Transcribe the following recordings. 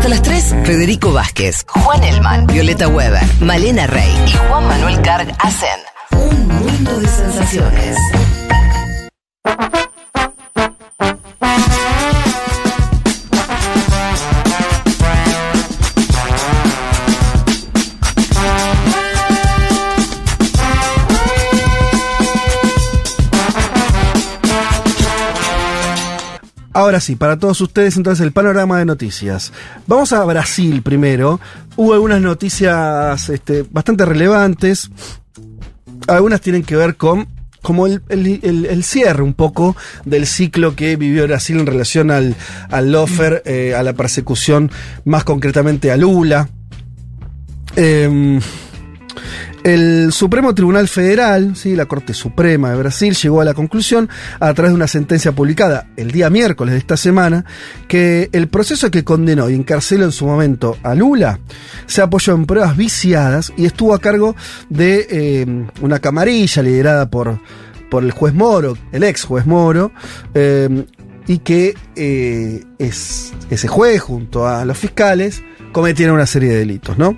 Hasta las 3, Federico Vázquez, Juan Elman, Violeta Weber, Malena Rey y Juan Manuel Carg hacen un mundo de sensaciones. Ahora sí, para todos ustedes entonces el panorama de noticias. Vamos a Brasil primero. Hubo algunas noticias este, bastante relevantes. Algunas tienen que ver con como el, cierre un poco del ciclo que vivió Brasil en relación al, al lofer, eh, a la persecución, más concretamente a Lula. Em, el Supremo Tribunal Federal, ¿sí? la Corte Suprema de Brasil, llegó a la conclusión, a través de una sentencia publicada el día miércoles de esta semana, que el proceso que condenó y encarceló en su momento a Lula se apoyó en pruebas viciadas y estuvo a cargo de eh, una camarilla liderada por, por el juez Moro, el ex juez Moro, eh, y que eh, es, ese juez, junto a los fiscales, cometieron una serie de delitos, ¿no?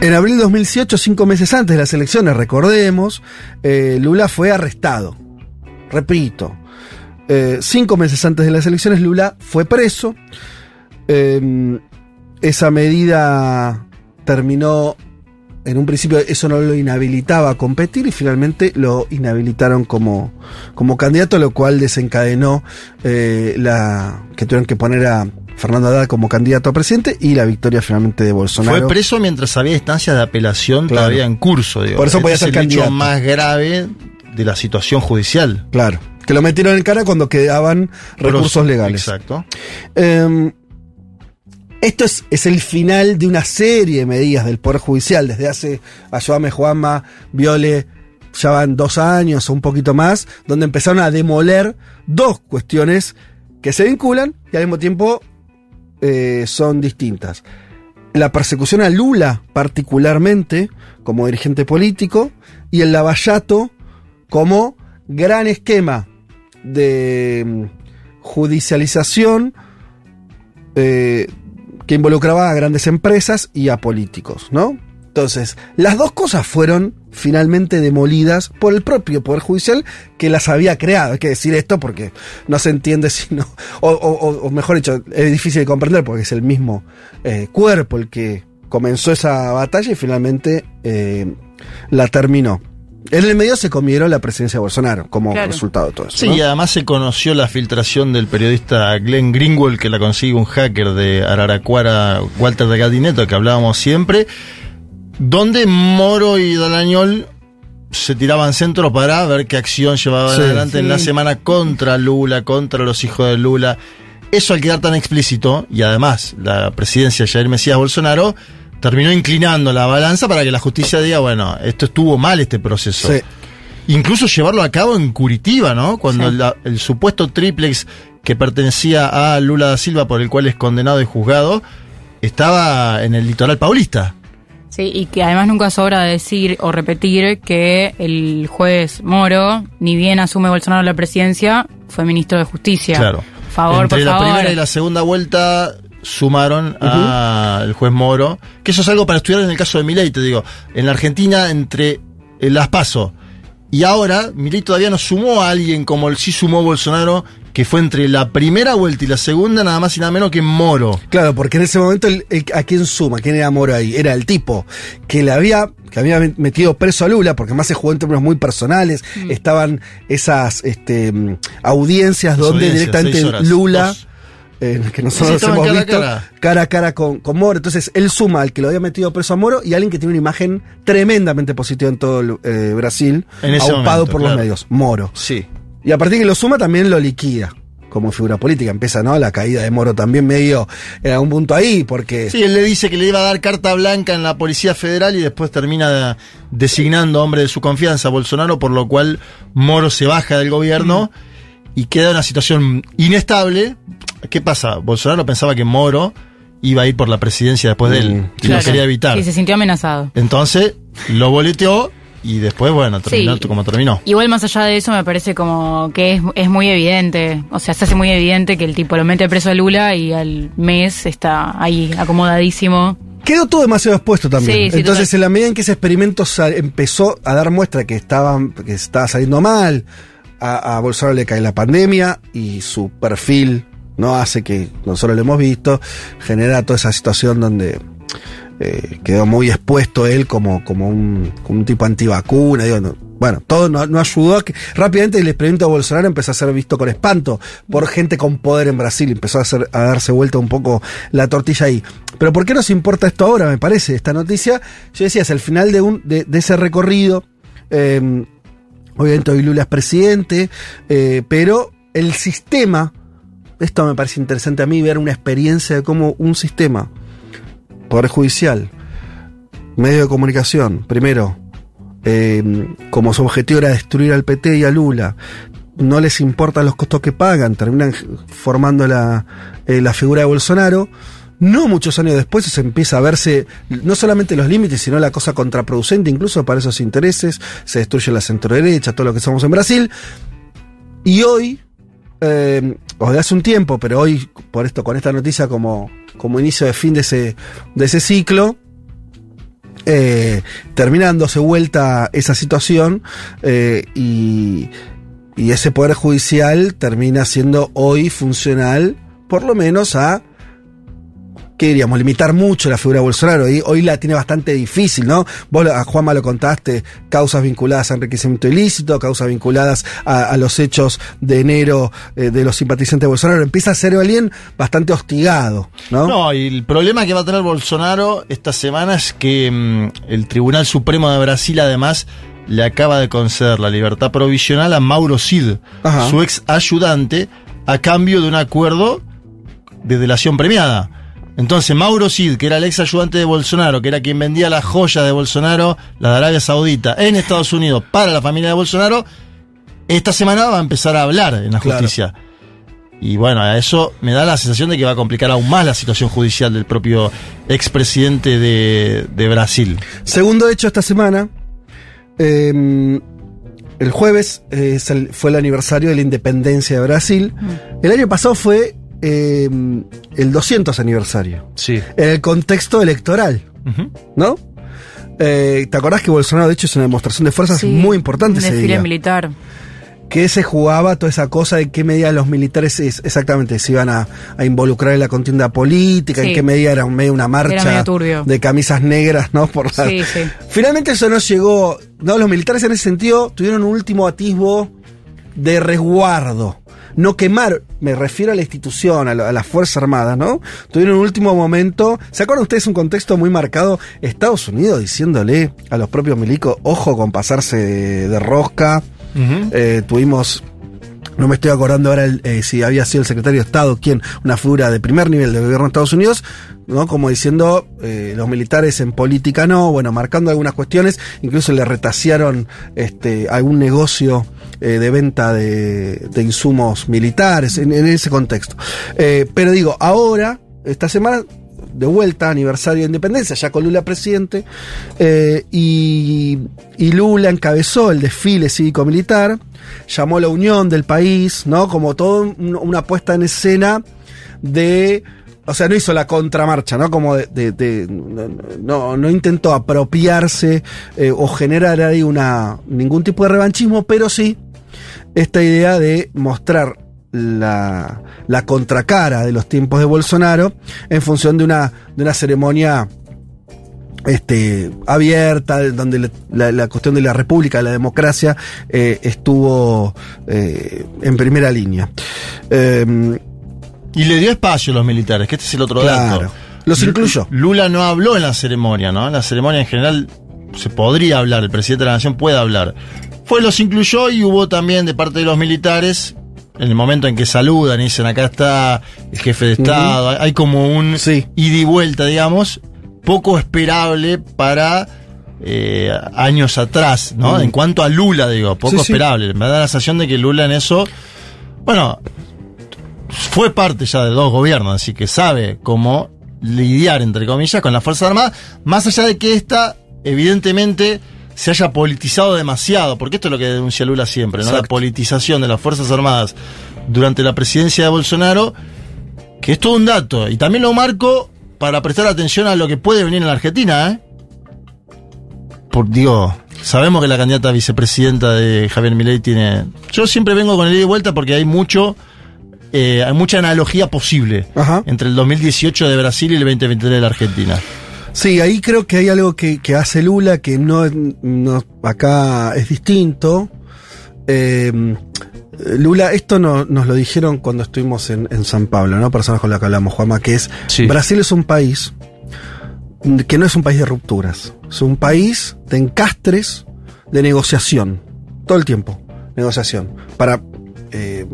En abril de 2018, cinco meses antes de las elecciones, recordemos, eh, Lula fue arrestado. Repito, eh, cinco meses antes de las elecciones, Lula fue preso. Eh, esa medida terminó, en un principio eso no lo inhabilitaba a competir y finalmente lo inhabilitaron como, como candidato, lo cual desencadenó eh, la que tuvieron que poner a Fernando Haddad como candidato a presidente y la victoria finalmente de Bolsonaro. Fue preso mientras había instancias de apelación Claro. todavía en curso. Digo. Por eso Este podía es ser el candidato. hecho más grave de la situación judicial. Claro. Que lo metieron en cara cuando quedaban recursos Pero- legales. Exacto. Eh, esto es, es el final de una serie de medidas del Poder Judicial. Desde hace, ayúdame Juanma, Viole, ya van dos años o un poquito más, donde empezaron a demoler dos cuestiones que se vinculan y al mismo tiempo eh, son distintas. La persecución a Lula, particularmente, como dirigente político, y el lavallato como gran esquema de mm, judicialización eh, que involucraba a grandes empresas y a políticos, ¿no? Entonces, las dos cosas fueron finalmente demolidas por el propio Poder Judicial que las había creado. Hay que decir esto porque no se entiende si no. O, o- o mejor dicho, es difícil de comprender porque es el mismo eh, cuerpo el que comenzó esa batalla y finalmente eh, la terminó. En el medio se comieron la presidencia de Bolsonaro como Claro. resultado de todo eso. Sí, ¿no? y además se conoció la filtración del periodista Glenn Greenwald, que la consigue un hacker de Araraquara, Walter de Galdineto, que hablábamos siempre, donde Moro y Dalañol se tiraban centro para ver qué acción llevaban Sí. adelante en la semana contra Lula, contra los hijos de Lula. Eso al quedar tan explícito, y además la presidencia de Jair Mesías Bolsonaro terminó inclinando la balanza para que la justicia diga, bueno, esto estuvo mal este proceso. Sí. Incluso llevarlo a cabo en Curitiba, ¿no? Cuando la- el supuesto triplex que pertenecía a Lula da Silva, por el cual es condenado y juzgado, estaba en el litoral paulista. Sí, y que además nunca sobra decir o repetir que el juez Moro, ni bien asume Bolsonaro la presidencia, fue ministro de Justicia. Claro. Favor, Entre por la favor. primera y la segunda vuelta sumaron al juez Moro, que eso es algo para estudiar en el caso de Milei, te digo. En la Argentina, entre el las paso y ahora, Milei todavía no sumó a alguien como el sí sumó Bolsonaro, que fue entre la primera vuelta y la segunda, nada más y nada menos que Moro. Claro, porque en ese momento, el- el- ¿a quién suma? ¿Quién era Moro ahí? Era el tipo que le había, que había metido preso a Lula, porque más se jugó en términos muy personales. Estaban esas este, mm, audiencias Las donde audiencias, directamente Lula, dos. eh, que nosotros hemos cara a visto, cara. cara a cara con, con Moro. Entonces, él suma al que lo había metido preso a Moro y a alguien que tiene una imagen tremendamente positiva en todo el, eh, Brasil, En aupado momento, por claro. los medios. Moro. Sí. Y a partir de que lo suma también lo liquida como figura política. Empieza, ¿no? La caída de Moro también medio en algún punto ahí, porque... Sí, él le dice que le iba a dar carta blanca en la Policía Federal y después termina designando hombre de su confianza a Bolsonaro, por lo cual Moro se baja del gobierno y queda en una situación inestable. ¿Qué pasa? Bolsonaro pensaba que Moro iba a ir por la presidencia después de él Mm, y lo quería evitar. Sí, se sintió amenazado. Entonces lo boleteó y después, bueno, terminó Sí. como terminó. Igual más allá de eso me parece como que es, es muy evidente, o sea, se hace muy evidente que el tipo lo mete preso a Lula y al mes está ahí acomodadísimo. Quedó todo demasiado expuesto también. Sí, sí, Entonces, total. en la medida en que ese experimento empezó a dar muestra que estaba, que estaba saliendo mal, a, a Bolsonaro le cae la pandemia y su perfil no hace que nosotros lo hemos visto, genera toda esa situación donde eh, quedó muy expuesto él como, como, un, tipo antivacuna. Digo, no- bueno, todo no, ayudó a que rápidamente el experimento de Bolsonaro empezó a ser visto con espanto por gente con poder en Brasil. Empezó a, hacer, a darse vuelta un poco la tortilla ahí. Pero ¿por qué nos importa esto ahora? Me parece, esta noticia. Yo decía, es el final de, un, de, ese recorrido. eh, obviamente hoy Lula es presidente, eh, pero el sistema, esto me parece interesante a mí, ver una experiencia de cómo un sistema, Poder Judicial, medio de comunicación, primero, eh, como su objetivo era destruir al PT y a Lula, no les importan los costos que pagan, terminan formando la, eh, la figura de Bolsonaro. No muchos años después se empieza a verse no solamente los límites, sino la cosa contraproducente, incluso para esos intereses, se destruye la centro-derecha, todo lo que somos en Brasil. Y hoy, eh, o de hace un tiempo, pero hoy, por esto, con esta noticia como, como inicio de fin de ese, de ese ciclo, eh, termina dándose vuelta esa situación eh, y, y ese poder judicial termina siendo hoy funcional, por lo menos a ¿qué diríamos? Limitar mucho la figura de Bolsonaro. Y hoy la tiene bastante difícil, ¿no? Vos a Juanma lo contaste, causas vinculadas a enriquecimiento ilícito, causas vinculadas a, a los hechos de enero eh, de los simpatizantes de Bolsonaro. Empieza a ser alguien bastante hostigado, ¿no? No, y el problema que va a tener Bolsonaro esta semana es que mm, el Tribunal Supremo de Brasil además le acaba de conceder la libertad provisional a Mauro Cid, Ajá. su ex ayudante, a cambio de un acuerdo de delación premiada. Entonces, Mauro Cid, que era el ex ayudante de Bolsonaro, que era quien vendía las joyas de Bolsonaro, la de Arabia Saudita, en Estados Unidos para la familia de Bolsonaro, esta semana va a empezar a hablar en la Claro. justicia. Y bueno, a eso me da la sensación de que va a complicar aún más la situación judicial del propio expresidente de, de Brasil. Segundo hecho esta semana. eh, el jueves eh, fue el aniversario de la independencia de Brasil. El año pasado fue eh, el 200 aniversario. Sí. En el contexto electoral, ¿no? Eh, ¿Te acordás que Bolsonaro, de hecho, es una demostración de fuerzas Sí, muy importante Un ese desfile día? militar. que se jugaba toda esa cosa de qué medida los militares es- exactamente se iban a, a involucrar en la contienda política, en qué medida era un- medio una marcha medio de camisas negras, ¿no? Por la- Sí, sí. Finalmente eso no llegó, no, los militares en ese sentido tuvieron un último atisbo de resguardo. No quemar, me refiero a la institución, a, la- a las Fuerzas Armadas, ¿no? Tuvieron un último momento. ¿Se acuerdan ustedes un contexto muy marcado? Estados Unidos diciéndole a los propios milicos, ojo con pasarse de, de rosca. Eh, tuvimos, no me estoy acordando ahora el, eh, si había sido el secretario de Estado, quien, una figura de primer nivel del gobierno de Estados Unidos, ¿no? Como diciendo, eh, los militares en política no, bueno, marcando algunas cuestiones, incluso le retasearon este, algún negocio eh, de venta de, de insumos militares en, ese contexto. Eh, pero digo, ahora, esta semana, de vuelta, aniversario de independencia, ya con Lula presidente, eh, y, Lula encabezó el desfile cívico-militar, llamó la unión del país, ¿no? Como toda una puesta en escena de. O sea, no hizo la contramarcha, ¿no? Como de. no, no intentó apropiarse o generar ahí una, ningún tipo de revanchismo, pero sí esta idea de mostrar la, la contracara de los tiempos de Bolsonaro en función de una, de una ceremonia este, abierta, donde la, la- la cuestión de la república, de la democracia, eh, estuvo eh, en primera línea. Eh, Y le dio espacio a los militares, que este es el otro Claro. dato. Los Lu- incluyó. Lula no habló en la ceremonia, ¿no? En la ceremonia en general se podría hablar, el presidente de la nación puede hablar. Fue, los incluyó y hubo también de parte de los militares, en el momento en que saludan y dicen acá está el jefe de Estado, hay- hay como un Sí. ida y vuelta, digamos, poco esperable para eh, años atrás, ¿no? En cuanto a Lula, digo, poco Sí, sí. esperable. Me da la sensación de que Lula en eso, bueno, fue parte ya de dos gobiernos, así que sabe cómo lidiar, entre comillas, con las Fuerzas Armadas, más allá de que esta, evidentemente, se haya politizado demasiado, porque esto es lo que denuncia Lula siempre, ¿no? La politización de las Fuerzas Armadas durante la presidencia de Bolsonaro, que es todo un dato. Y también lo marco para prestar atención a lo que puede venir en la Argentina, ¿eh? Por, digo, sabemos que la candidata a vicepresidenta de Javier Milei tiene. Yo siempre vengo con el ida y vuelta porque hay mucho. eh, hay mucha analogía posible Ajá. entre el 2018 de Brasil y el 2023 de la Argentina. Sí, ahí creo que hay algo que, que hace Lula que no, no- acá es distinto. Eh, Lula, esto no- nos lo dijeron cuando estuvimos en, en San Pablo, ¿no? Personas con las que hablamos, Juanma, que es Sí. Brasil es un país que no es un país de rupturas, es un país de encastres de negociación, todo el tiempo, negociación, para eh,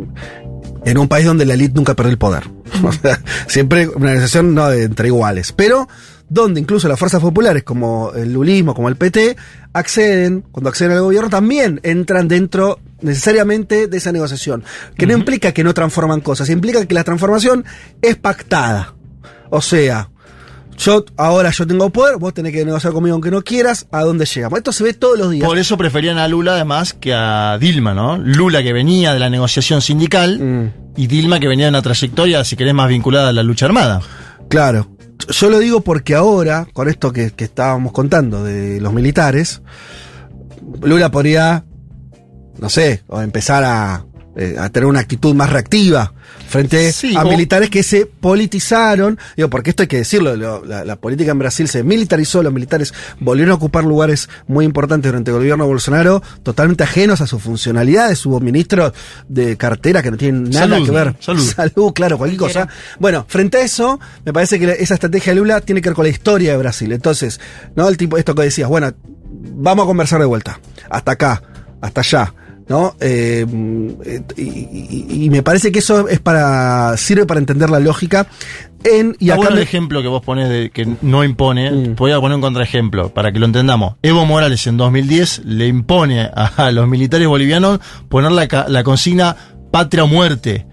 en un país donde la élite nunca pierde el poder. O sea, siempre una negociación no de- entre iguales, pero donde incluso las fuerzas populares como el lulismo, como el PT, acceden, cuando acceden al gobierno, también entran dentro necesariamente de esa negociación, que no implica que no transforman cosas, implica que la transformación es pactada. O sea, yo ahora yo tengo poder, vos tenés que negociar conmigo aunque no quieras, ¿a dónde llegamos? Esto se ve todos los días. Por eso preferían a Lula además que a Dilma, ¿no? Lula que venía de la negociación sindical Mm. y Dilma que venía de una trayectoria, si querés, más vinculada a la lucha armada. Claro. Yo lo digo porque ahora, con esto que, estábamos contando de los militares, Lula podría, no sé, o empezar a, eh, a tener una actitud más reactiva frente Sí, a o- militares que se politizaron. Digo, porque esto hay que decirlo, lo- la, la política en Brasil se militarizó, los militares volvieron a ocupar lugares muy importantes durante el gobierno de Bolsonaro, totalmente ajenos a sus funcionalidades. Hubo ministros de cartera que no tienen nada Salud, que ver. salud. Salud, claro, cualquier cosa. Bueno, frente a eso, me parece que esa estrategia de Lula tiene que ver con la historia de Brasil. Entonces, ¿no? El tipo, esto que decías, bueno, vamos a conversar de vuelta. Hasta acá, hasta allá. ¿No? Eh, y, y- y me parece que eso es para. sirve para entender la lógica. En, y Y acá bueno el ejemplo que vos pones de que no impone, Mm. voy a poner un contraejemplo para que lo entendamos. Evo Morales en 2010 le impone a, los militares bolivianos poner la, la consigna patria o muerte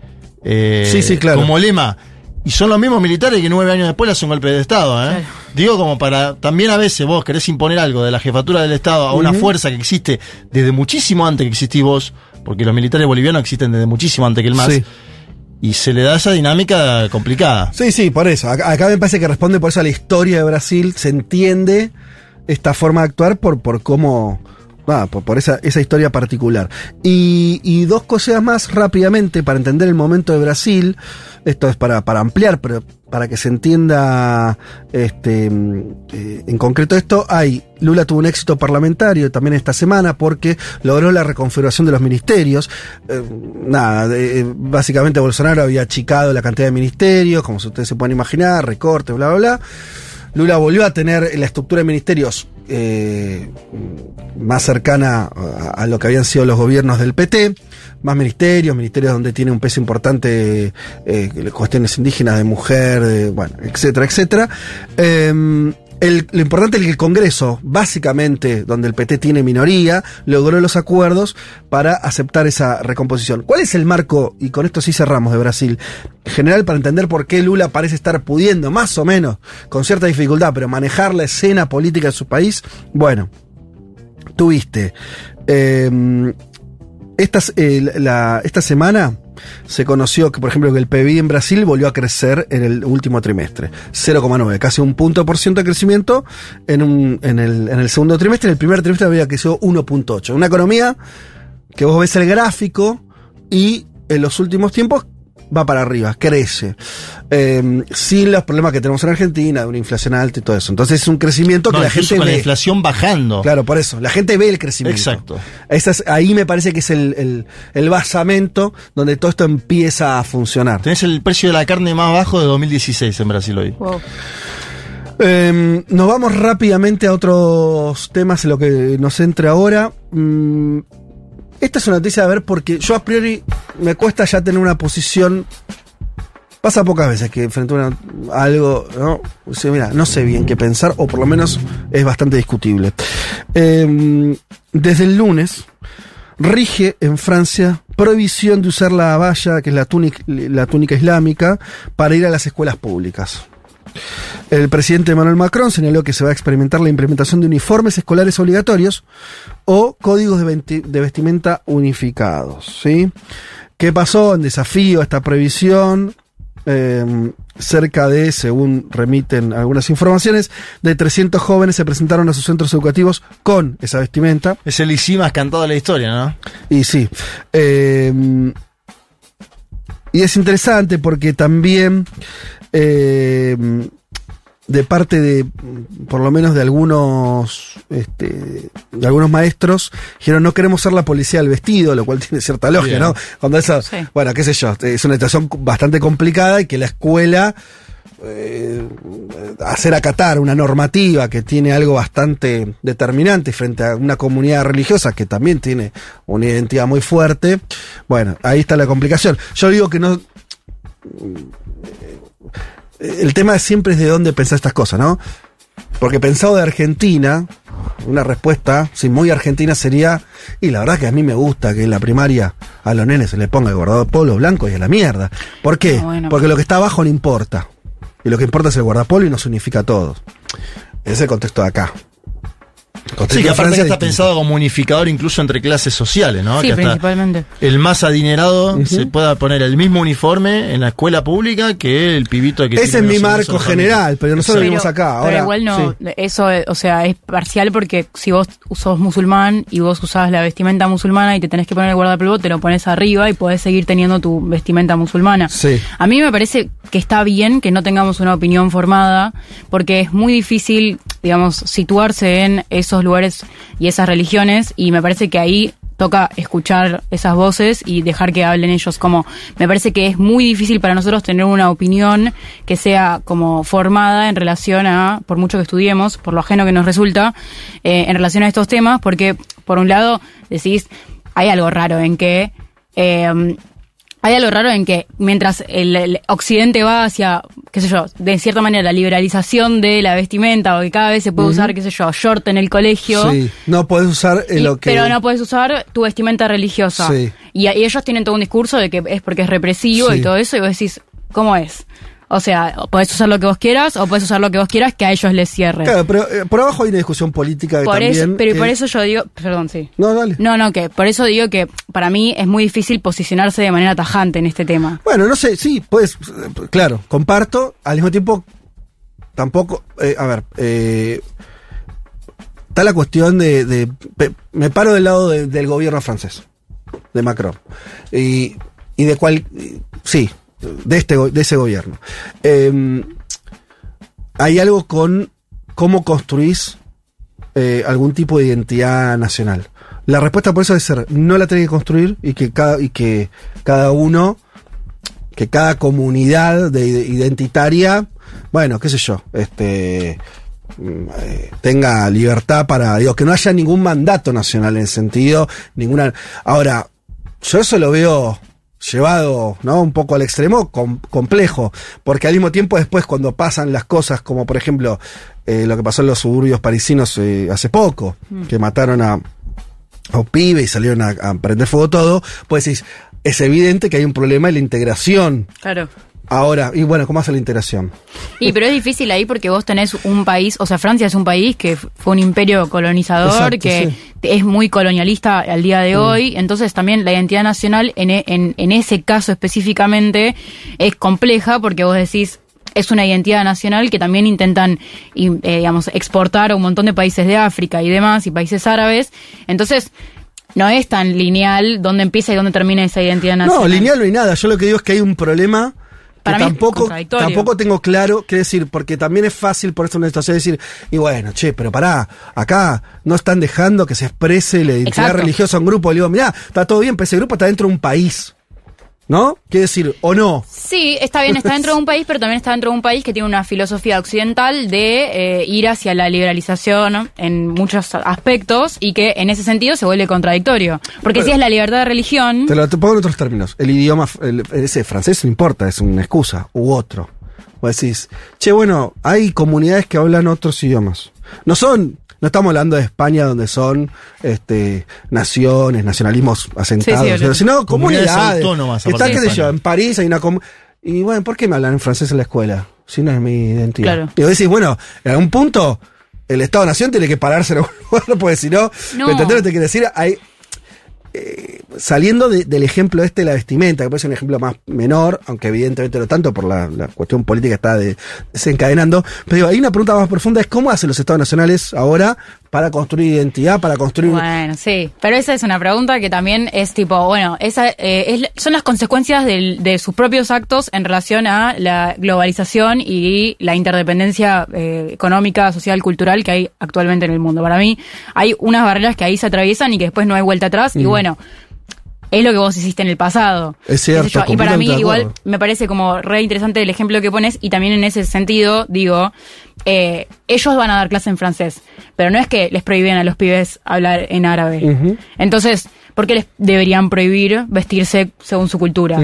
eh, Sí, sí, claro. como lema. Y son los mismos militares que nueve años después le hacen un golpe de Estado. ¿eh? Claro. Digo, como para. También a veces vos querés imponer algo de la jefatura del Estado a una fuerza que existe desde muchísimo antes que existís vos, porque los militares bolivianos existen desde muchísimo antes que el MAS, Sí. y se le da esa dinámica complicada. Sí, sí, por eso. Acá, acá me parece que responde por eso a la historia de Brasil. Se entiende esta forma de actuar por, por cómo. Ah, por, esa, esa historia particular. Y, y dos cosas más rápidamente para entender el momento de Brasil. Esto es para, para ampliar, pero para que se entienda este, mm, eh, en concreto esto, hay. Lula tuvo un éxito parlamentario también esta semana porque logró la reconfiguración de los ministerios. Eh, nada, eh, básicamente Bolsonaro había achicado la cantidad de ministerios, como ustedes se pueden imaginar, recortes, bla, bla, bla. Lula volvió a tener la estructura de ministerios eh, más cercana a, lo que habían sido los gobiernos del PT, más ministerios, ministerios donde tiene un peso importante eh, cuestiones indígenas de mujer, bueno, etcétera, etcétera. Eh, lo importante es que el Congreso, básicamente donde el PT tiene minoría, logró los acuerdos para aceptar esa recomposición. ¿Cuál es el marco, y con esto sí cerramos de Brasil, general para entender por qué Lula parece estar pudiendo, más o menos, con cierta dificultad, pero manejar la escena política de su país? Bueno, tuviste. eh, estas, eh, esta semana se conoció que, por ejemplo, que el PBI en Brasil volvió a crecer en el último trimestre. 0,9, casi un punto por ciento de crecimiento en, un, en, el, en el segundo trimestre. En el primer trimestre había crecido 1.8. Una economía que vos ves el gráfico y en los últimos tiempos va para arriba, crece. Eh, sin los problemas que tenemos en Argentina, de una inflación alta y todo eso. Entonces es un crecimiento que la gente con la ve. inflación bajando. Claro, por eso. La gente ve el crecimiento. Exacto. Esa es- ahí me parece que es el, el, el basamento donde todo esto empieza a funcionar. Tenés el precio de la carne más bajo de 2016 en Brasil hoy. Wow. Eh, nos vamos rápidamente a otros temas en lo que nos entre ahora. Mm, esta es una noticia a ver porque yo a priori me cuesta ya tener una posición. Pasa pocas veces que frente a, algo, ¿no? Dice, mira, no sé bien qué pensar, o por lo menos es bastante discutible. Eh, desde el lunes rige en Francia prohibición de usar la valla, que es la túnica, la túnica islámica, para ir a las escuelas públicas. El presidente Emmanuel Macron señaló que se va a experimentar la implementación de uniformes escolares obligatorios o códigos de, vestimenta unificados. ¿sí? ¿Qué pasó en desafío a esta previsión? Eh, cerca de, según remiten algunas informaciones, de 300 jóvenes se presentaron a sus centros educativos con esa vestimenta. Es el ICI más cantado de la historia, ¿no? Y sí. eh, y es interesante porque también eh, de parte de, por lo menos de algunos, este, de algunos maestros, dijeron no queremos ser la policía del vestido, lo cual tiene cierta lógica, Bien. ¿no? Cuando eso, Sí. bueno, qué sé yo, es una situación bastante complicada y que la escuela eh, hacer acatar una normativa que tiene algo bastante determinante frente a una comunidad religiosa que también tiene una identidad muy fuerte. Bueno, ahí está la complicación. Yo digo que no. El tema siempre es de dónde pensar estas cosas, ¿no? Porque pensado de Argentina, una respuesta, sí, muy argentina sería, y la verdad que a mí me gusta que en la primaria a los nenes se le ponga el guardapolo blanco y a la mierda. ¿Por qué? Ah, bueno. Porque lo que está abajo no importa. Y lo que importa es el guardapolo y nos unifica a todos. Ese es el contexto de acá. Sí, que aparte está pensado como unificador incluso entre clases sociales, ¿no? Sí, que principalmente. el más adinerado se pueda poner el mismo uniforme en la escuela pública que el pibito que Ese es mi marco general, pero nosotros vivimos acá. Ahora, pero igual no, sí. eso, o sea, es parcial porque si vos sos musulmán y vos usás la vestimenta musulmana y te tenés que poner el guardapolvo, te lo pones arriba y podés seguir teniendo tu vestimenta musulmana. Sí. A mí me parece que está bien que no tengamos una opinión formada porque es muy difícil, digamos, situarse en esos lugares y esas religiones y me parece que ahí toca escuchar esas voces y dejar que hablen ellos como me parece que es muy difícil para nosotros tener una opinión que sea como formada en relación a por mucho que estudiemos por lo ajeno que nos resulta eh, en relación a estos temas porque por un lado decís hay algo raro en que eh, hay algo raro en que mientras el, el occidente va hacia, qué sé yo, de cierta manera la liberalización de la vestimenta o que cada vez se puede usar, qué sé yo, short en el colegio. Sí, no podés usar y- lo que. Pero no puedes usar tu vestimenta religiosa. Sí. Y, y ellos tienen todo un discurso de que es porque es represivo Sí. y todo eso, y vos decís, ¿cómo es? O sea, podés usar lo que vos quieras o podés usar lo que vos quieras que a ellos les cierre. Claro, pero eh, por abajo hay una discusión política por también. eso, pero que- por eso yo digo, perdón, sí. No, dale. No, no, que por eso digo que para mí es muy difícil posicionarse de manera tajante en este tema. Bueno, no sé, sí, pues, eh, claro, comparto, al mismo tiempo, tampoco, eh, a ver, eh, está la cuestión de, me paro del lado de- del gobierno francés, de Macron, y, y de cuál, sí, de, este, de ese gobierno. Eh, hay algo con cómo construís eh, algún tipo de identidad nacional. La respuesta por eso debe ser, no la tenés que construir y que cada, y que cada uno, que cada comunidad de, de identitaria, bueno, qué sé yo, este tenga libertad para, digo, que no haya ningún mandato nacional en ese sentido, ninguna. Ahora, yo eso lo veo llevado, ¿no? Un poco al extremo, com- complejo, porque al mismo tiempo después cuando pasan las cosas, como por ejemplo eh, lo que pasó en los suburbios parisinos eh, hace poco, que mataron a, a un pibe y salieron a, a prender fuego todo, pues decís, es evidente que hay un problema en la integración. Claro. Ahora, y bueno, ¿cómo hace la integración? Y pero es difícil ahí porque vos tenés un país, o sea, Francia es un país que fue un imperio colonizador, Exacto, que sí. es muy colonialista al día de hoy, entonces también la identidad nacional en, e- en, en ese caso específicamente es compleja porque vos decís es una identidad nacional que también intentan, eh, digamos, exportar a un montón de países de África y demás, y países árabes. Entonces, no es tan lineal dónde empieza y dónde termina esa identidad nacional. No, lineal no hay nada. Yo lo que digo es que hay un problema que mí tampoco, tampoco tengo claro qué decir, porque también es fácil por esto una situación decir, y bueno, che, pero pará, acá no están dejando que se exprese la identidad Exacto. religiosa a un grupo. Le digo, mirá, está todo bien, pero ese grupo está dentro de un país. ¿No? Quiere decir, o no. Sí, está bien, está dentro de un país, pero también está dentro de un país que tiene una filosofía occidental de eh, ir hacia la liberalización en muchos aspectos y que en ese sentido se vuelve contradictorio. Porque si es la libertad de religión, Te lo te pongo en otros términos. El idioma, el- ese francés no importa, es una excusa, u otro. Vos decís, che, bueno, hay comunidades que hablan otros idiomas. No son, no estamos hablando de España donde son este, naciones, nacionalismos asentados, Sí, sí, pero sino Comunidades comunidades. autónomas, Está, de qué sé yo, en París hay una comunidad. Y bueno, ¿por qué me hablan en francés en la escuela? Si no es mi identidad. Claro. Y vos decís, bueno, en algún punto el Estado-Nación tiene que pararse en algún lugar, porque si no, No. ¿me entendés lo que te quiero decir? Hay, eh, saliendo de- del ejemplo este de la vestimenta, que puede ser un ejemplo más menor, aunque evidentemente no tanto por la, cuestión política está de- desencadenando, pero digo, hay una pregunta más profunda, es cómo hacen los estados nacionales ahora para construir identidad, para construir... Bueno, sí, pero esa es una pregunta que también es tipo, bueno, esa eh, es- son las consecuencias del- de sus propios actos en relación a la globalización y la interdependencia eh, económica, social, cultural que hay actualmente en el mundo. Para mí hay unas barreras que ahí se atraviesan y que después no hay vuelta atrás y bueno. Es lo que vos hiciste en el pasado. Es cierto. Y para mí igual me parece como re interesante el ejemplo que pones y también en ese sentido digo, eh, ellos van a dar clase en francés, pero no es que les prohíben a los pibes hablar en árabe. Entonces, ¿por qué les deberían prohibir vestirse según su cultura?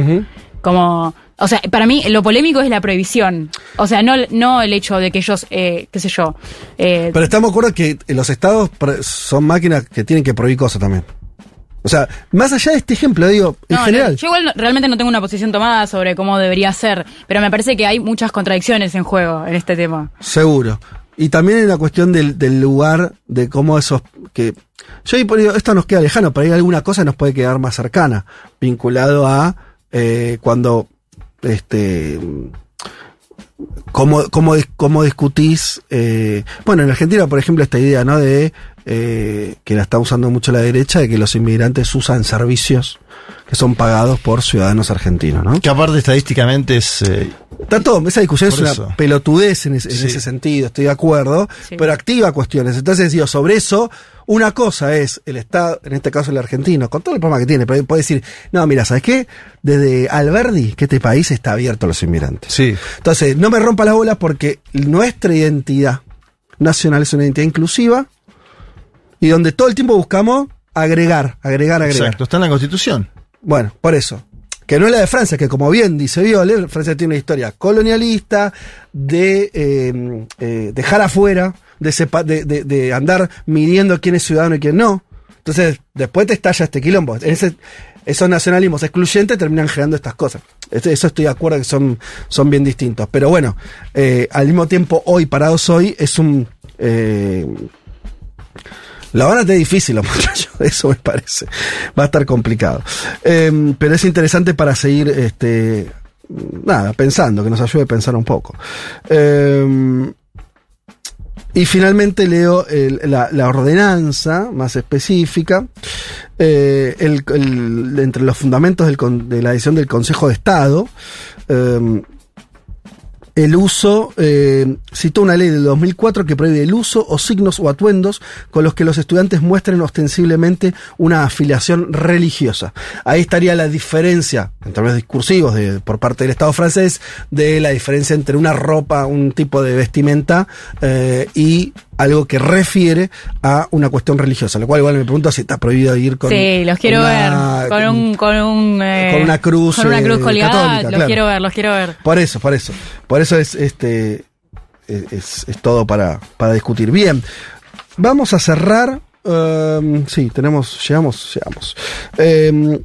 Como, o sea, para mí lo polémico es la prohibición. O sea, no, no el hecho de que ellos, eh, qué sé yo, eh, Pero estamos de acuerdo que los estados son máquinas que tienen que prohibir cosas también. O sea, más allá de este ejemplo, digo, en No, general. no, yo igual no- realmente no tengo una posición tomada sobre cómo debería ser, pero me parece que hay muchas contradicciones en juego en este tema. Seguro. Y también en la cuestión del, del lugar, de cómo esos. que Yo digo, esto nos queda lejano, pero hay alguna cosa que nos puede quedar más cercana, vinculado a eh, cuando. este cómo, cómo, cómo discutís. eh, bueno, en Argentina, por ejemplo, esta idea, ¿no? De. Eh, que la está usando mucho la derecha, de que los inmigrantes usan servicios que son pagados por ciudadanos argentinos, ¿no? Que aparte estadísticamente es... eh, Está todo, esa discusión es una eso. pelotudez en, ese- en Sí. ese sentido, estoy de acuerdo, Sí. pero activa cuestiones. Entonces, digo, sobre eso, una cosa es el Estado, en este caso el argentino, con todo el problema que tiene, pero puede decir, no, mira, ¿sabes qué? Desde Alberdi, que este país está abierto a los inmigrantes. sí. Entonces, no me rompa la bola porque nuestra identidad nacional es una identidad inclusiva y donde todo el tiempo buscamos agregar, agregar, agregar. Exacto, está en la Constitución. Bueno, por eso. Que no es la de Francia, que como bien dice Viole, Francia tiene una historia colonialista de eh, eh, dejar afuera, de, sepa- de, de- de andar midiendo quién es ciudadano y quién no. Entonces, después te estalla este quilombo. Ese- esos nacionalismos excluyentes terminan generando estas cosas. Este- Eso estoy de acuerdo que son, son bien distintos. Pero bueno, eh, al mismo tiempo, hoy, parados hoy, es un... la van a tener difícil los muchachos, eso me parece. Va a estar complicado. Eh, pero es interesante para seguir, este, nada, pensando, que nos ayude a pensar un poco. Eh, y finalmente leo la, ordenanza más específica. eh, entre los fundamentos de la decisión del Consejo de Estado. eh, el uso, eh, citó una ley del 2004 que prohíbe el uso o signos o atuendos con los que los estudiantes muestren ostensiblemente una afiliación religiosa. Ahí estaría la diferencia, en términos discursivos de, por parte del Estado francés, de la diferencia entre una ropa, un tipo de vestimenta eh, y algo que refiere a una cuestión religiosa. Lo cual igual me pregunto si está prohibido ir con... sí, los quiero una- ver. Con un, con un, eh, con una cruz, Con una cruz eh, colgada. católica, los claro. quiero ver, los quiero ver. Por eso, por eso. Por eso es este es, es- todo para, para discutir. Bien, vamos a cerrar. em, sí, tenemos, llegamos, llegamos. Em,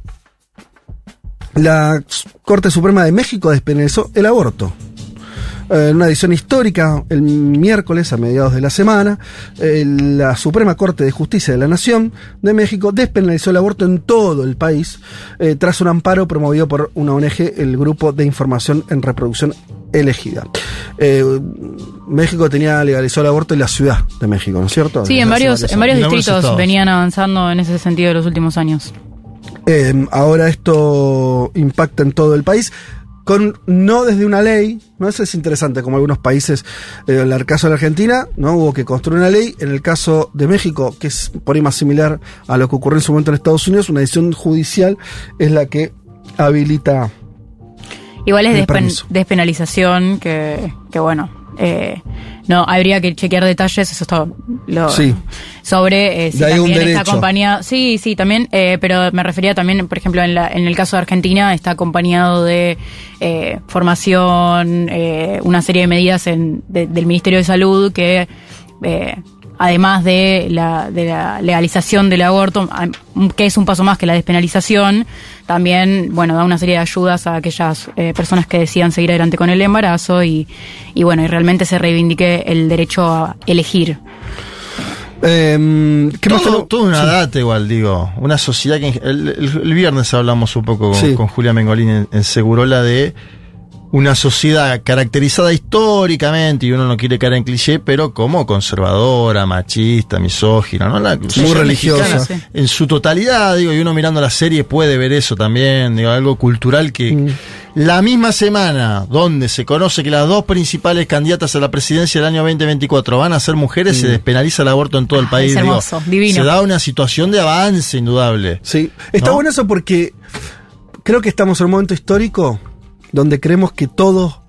la Corte Suprema de México despenalizó el aborto. Eh, En una edición histórica, el miércoles a mediados de la semana, eh, la Suprema Corte de Justicia de la Nación de México despenalizó el aborto en todo el país eh, tras un amparo promovido por una ONG, el Grupo de Información en Reproducción Elegida. Eh, México tenía legalizado el aborto en la Ciudad de México, ¿no es cierto? Sí, en varios, en varios distritos venían avanzando en ese sentido en los últimos años. Eh, ahora esto impacta en todo el país. Con, no desde una ley, ¿no? Eso es interesante, como algunos países, eh, en el caso de la Argentina, ¿no? Hubo que construir una ley. En el caso de México, que es por ahí más similar a lo que ocurrió en su momento en Estados Unidos, una decisión judicial es la que habilita. Igual es despen- permiso. despenalización que, que bueno, eh, no, habría que chequear detalles, eso es todo. Lo, Sí. Sobre eh, si también está derecho. acompañado. Sí, sí, también, eh, pero me refería también, por ejemplo, en, la, en el caso de Argentina, está acompañado de eh, formación, eh, una serie de medidas en, de- del Ministerio de Salud que. Eh, además de la, de la legalización del aborto, que es un paso más que la despenalización, también, bueno, da una serie de ayudas a aquellas eh, personas que decidan seguir adelante con el embarazo y, y bueno, y realmente se reivindique el derecho a elegir. Em, ¿Qué más todo, todo una Sí. data igual, digo. Una sociedad que... El, el- el viernes hablamos un poco con, Sí. con Julia Mengolín en, en Segurola de una sociedad caracterizada históricamente, y uno no quiere caer en cliché, pero como conservadora, machista, misógina, ¿no? La sociedad religiosa. mexicana En su totalidad, digo, y uno mirando la serie puede ver eso también, digo, algo cultural que... Mm. La misma semana donde se conoce que las dos principales candidatas a la presidencia del año 2024 van a ser mujeres, Mm. se despenaliza el aborto en todo el Ah, país. es digo. divino. Se da una situación de avance indudable. Sí, está ¿No? bueno eso porque creo que estamos en un momento histórico donde creemos que todo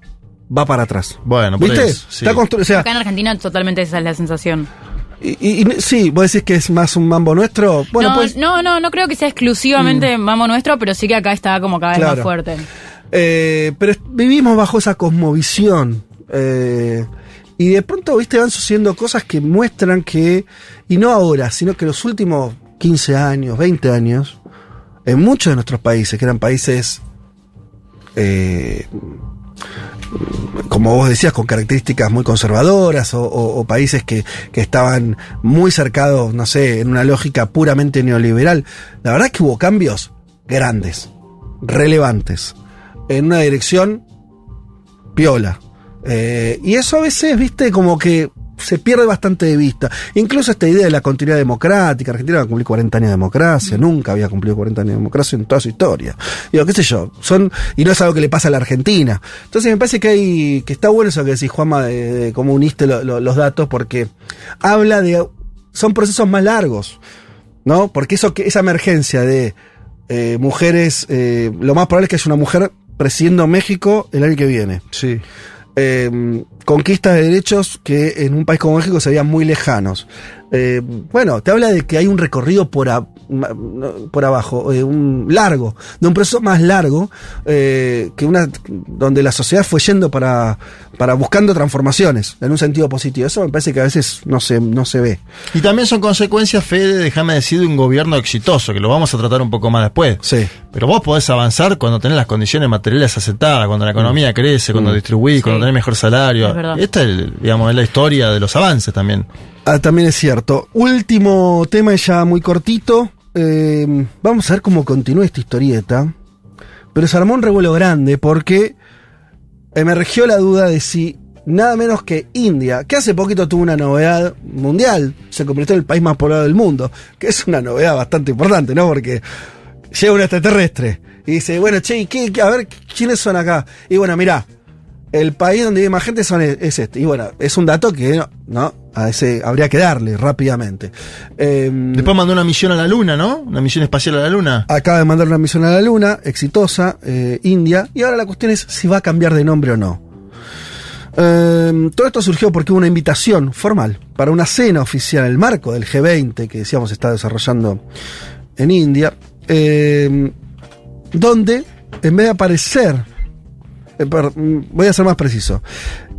va para atrás. Bueno, por ¿Viste? eso, sí. Está constru- o sea, Acá en Argentina totalmente esa es la sensación. y, y- y- sí, vos decís que es más un mambo nuestro. Bueno, no, pues. no, no, no creo que sea exclusivamente mamo nuestro, pero sí que acá está como cada vez Claro. más fuerte. eh, pero vivimos bajo esa cosmovisión. eh, y de pronto, viste, van sucediendo cosas que muestran que, y no ahora, sino que los últimos 15 años, 20 años, en muchos de nuestros países, que eran países, eh, como vos decías, con características muy conservadoras o, países que, que estaban muy cercados, no sé, en una lógica puramente neoliberal. La verdad es que hubo cambios grandes, relevantes, en una dirección piola. Eh, y eso a veces, viste, como que se pierde bastante de vista. Incluso esta idea de la continuidad democrática. Argentina va a cumplir 40 años de democracia. Nunca había cumplido 40 años de democracia en toda su historia. Digo, qué sé yo. Son, y no es algo que le pasa a la Argentina. Entonces me parece que hay, que está bueno eso que decís, Juanma, de, de cómo uniste lo- lo- los datos, porque habla de, son procesos más largos. ¿No? Porque eso que, esa emergencia de eh, mujeres, eh, lo más probable es que haya una mujer presidiendo México el año que viene Sí. Eh, conquistas de derechos que en un país como México se veían muy lejanos. Eh, bueno, te habla de que hay un recorrido por, a- por abajo, eh, un largo, de un proceso más largo, eh, que una donde la sociedad fue yendo para, para buscando transformaciones en un sentido positivo. Eso me parece que a veces no se, no se ve. Y también son consecuencias, Fede, déjame decir, de un gobierno exitoso, que lo vamos a tratar un poco más después. Sí. Pero vos podés avanzar cuando tenés las condiciones materiales aceptadas, cuando la economía crece, cuando distribuís, cuando tenés mejor salario. Es. Esta es, digamos, es la historia de los avances también. Ah, también es cierto. Último tema ya muy cortito. Eh, vamos a ver cómo continúa esta historieta. Pero se armó un revuelo grande porque emergió la duda de si nada menos que India, que hace poquito tuvo una novedad mundial, se convirtió en el país más poblado del mundo, que es una novedad bastante importante, ¿no? Porque llega un extraterrestre y dice, bueno, che, ¿y qué- qué- a ver, ¿quiénes son acá? Y bueno, mirá, el país donde vive más gente son, es este. Y bueno, es un dato que no, no, a ese habría que darle rápidamente. Eh, Después mandó una misión a la Luna, ¿no? Una misión espacial a la Luna. acaba de mandar una misión a la Luna, exitosa, eh, India, y ahora la cuestión es si va a cambiar de nombre o no. Eh, todo esto surgió porque hubo una invitación formal para una cena oficial en el marco del G20 que decíamos está desarrollando en India, eh, donde en vez de aparecer, voy a ser más preciso,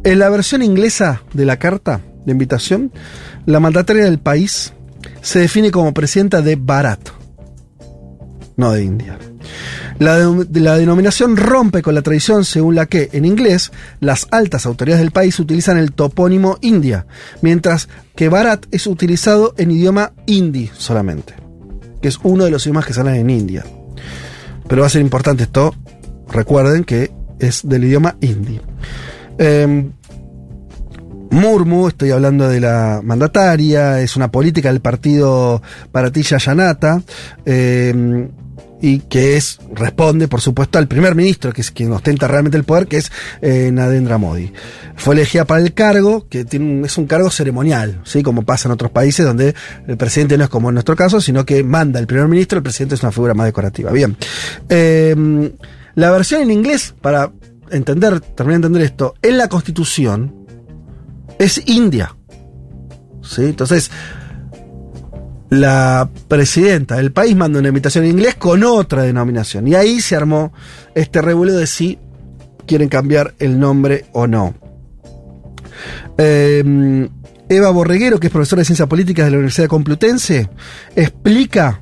en la versión inglesa de la carta de invitación, la mandataria del país se define como presidenta de Bharat, no de India. La denominación rompe con la tradición según la que, en inglés, las altas autoridades del país utilizan el topónimo India, mientras que Bharat es utilizado en idioma hindi solamente, que es uno de los idiomas que salen en India. Pero va a ser importante esto, recuerden que es del idioma hindi. Em, Murmu, estoy hablando de la mandataria, es una política del partido Bharatiya Janata, eh, y que es, responde, por supuesto, al primer ministro, que es quien ostenta realmente el poder, que es eh, Narendra Modi. Fue elegida para el cargo, que es un cargo ceremonial, ¿sí? como pasa en otros países, donde el presidente no es como en nuestro caso, sino que manda el primer ministro, el presidente es una figura más decorativa. Bien. Eh, la versión en inglés, para entender, terminar de entender esto, en la constitución, es India. ¿Sí? Entonces, la presidenta del país manda una invitación en inglés con otra denominación. Y ahí se armó este revuelo de si quieren cambiar el nombre o no. Eh, Eva Borreguero, que es profesora de Ciencias Políticas de la Universidad Complutense, explica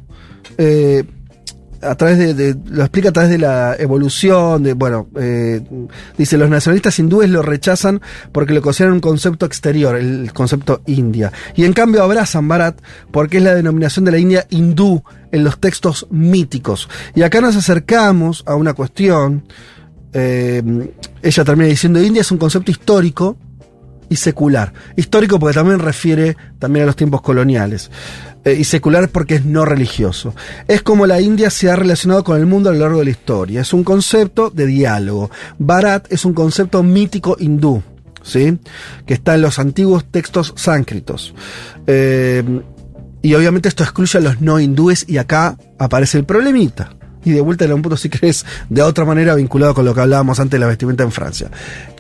eh, a través de, de- lo explica a través de la evolución, de, bueno, eh, dice, los nacionalistas hindúes lo rechazan porque lo consideran un concepto exterior, el concepto India. Y en cambio abrazan Bharat porque es la denominación de la India hindú en los textos míticos. Y acá nos acercamos a una cuestión, eh, ella termina diciendo, India es un concepto histórico, secular. Histórico porque también refiere también a los tiempos coloniales. Eh, y secular porque es no religioso. Es como la India se ha relacionado con el mundo a lo largo de la historia. Es un concepto de diálogo. Bharat es un concepto mítico hindú. ¿Sí? Que está en los antiguos textos sánscritos. Eh, y obviamente esto excluye a los no hindúes y acá aparece el problemita. Y de vuelta en un punto, si crees, de otra manera vinculado con lo que hablábamos antes de la vestimenta en Francia.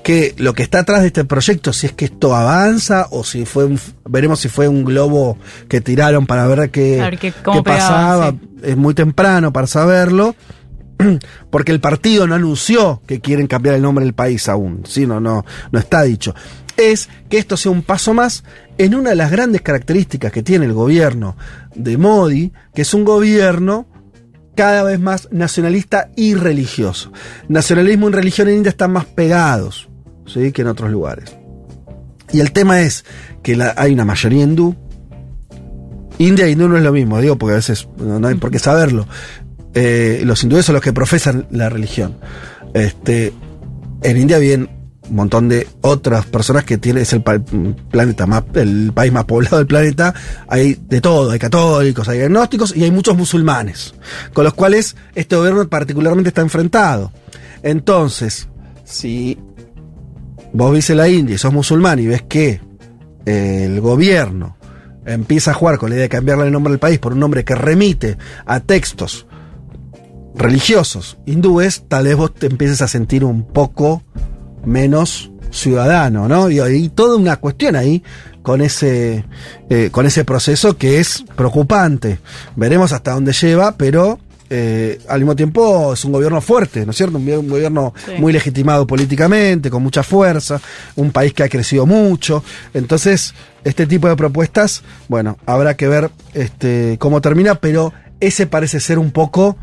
Que lo que está atrás de este proyecto, si es que esto avanza o si fue un, veremos si fue un globo que tiraron para ver qué, ver qué- pasaba. sí. Es muy temprano para saberlo. Porque el partido no anunció que quieren cambiar el nombre del país aún. Sí, no, no, no está dicho. Es que esto sea un paso más en una de las grandes características que tiene el gobierno de Modi, que es un gobierno cada vez más nacionalista y religioso. Nacionalismo y religión en India están más pegados ¿sí? que en otros lugares. Y el tema es que la- hay una mayoría hindú. India e hindú no es lo mismo, digo, porque a veces no, hay por qué saberlo. Eh, los hindúes son los que profesan la religión. Este, en India viven un montón de otras personas que tiene, es el planeta más, el país más poblado del planeta. Hay de todo, hay católicos, hay agnósticos y hay muchos musulmanes, con los cuales este gobierno particularmente está enfrentado. Entonces, si vos en la India y sos musulmán y ves que eh, el gobierno empieza a jugar con la idea de cambiarle el nombre del país por un nombre que remite a textos religiosos hindúes, tal vez vos te empieces a sentir un poco menos ciudadano, ¿no? Y hay toda una cuestión ahí con ese, eh, con ese proceso que es preocupante. Veremos hasta dónde lleva, pero eh, al mismo tiempo es un gobierno fuerte, ¿no es cierto? Un, un gobierno Sí. muy legitimado políticamente, con mucha fuerza, un país que ha crecido mucho. Entonces, este tipo de propuestas, bueno, habrá que ver este, cómo termina, pero ese parece ser un poco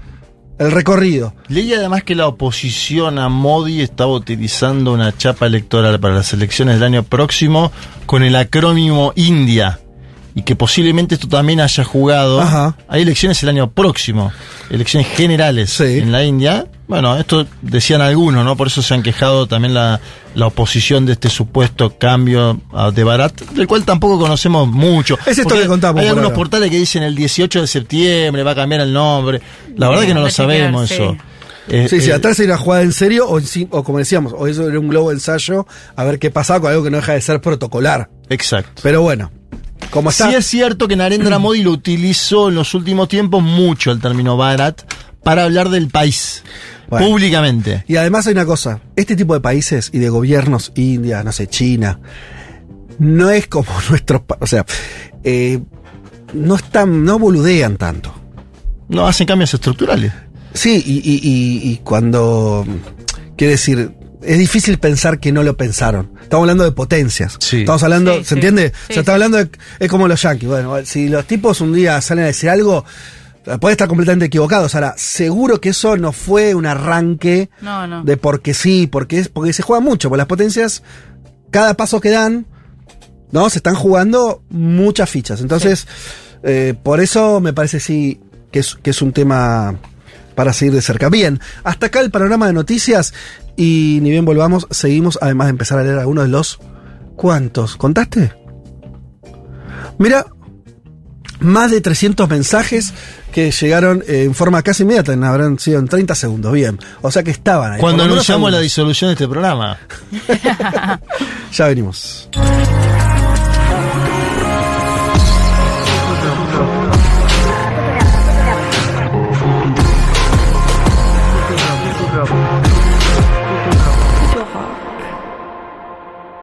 el recorrido. Leí además que la oposición a Modi estaba utilizando una chapa electoral para las elecciones del año próximo con el acrónimo India. Y que posiblemente esto también haya jugado. Ajá. Hay elecciones el año próximo, elecciones generales Sí. en la India. Bueno, esto decían algunos, ¿no? Por eso se han quejado también la, la oposición de este supuesto cambio de Barat, del cual tampoco conocemos mucho. Es esto que contamos Hay algunos ahora. portales que dicen el 18 de septiembre va a cambiar el nombre. La verdad que no lo sabemos sí. eso. Eh, Sí, sí, eh, atrás hay una jugada en serio o, sí- o como decíamos, o eso era un globo de ensayo a ver qué pasaba con algo que no deja de ser protocolar. Exacto. Pero bueno, como está... Sí es cierto que Narendra Modi lo utilizó en los últimos tiempos mucho el término Bharat para hablar del país Bueno. públicamente. Y además hay una cosa, este tipo de países y de gobiernos, India, no sé, China, no es como nuestros, o sea, eh, no están, no boludean tanto. No hacen cambios estructurales. Sí, y, y- y- y cuando, quiere decir, es difícil pensar que no lo pensaron. Estamos hablando de potencias. Sí. Estamos hablando, Sí, ¿se sí. entiende? Sí, o sea, está hablando de, es como los yankees. Bueno, si los tipos un día salen a decir algo, puede estar completamente equivocados. Ahora, seguro que eso no fue un arranque No, no. de porque sí, porque es, porque se juega mucho, porque las potencias, cada paso que dan, ¿no? Se están jugando muchas fichas. Entonces, eh, por eso me parece sí que es, que es un tema para seguir de cerca. Bien, hasta acá el panorama de noticias y ni bien volvamos, seguimos además de empezar a leer algunos de los... ¿Cuántos? ¿Contaste? Mira, más de 300 mensajes que llegaron eh, en forma casi inmediata, en- habrán sido en 30 segundos, bien. O sea que estaban ahí. Cuando anunciamos la disolución de este programa. Ya venimos.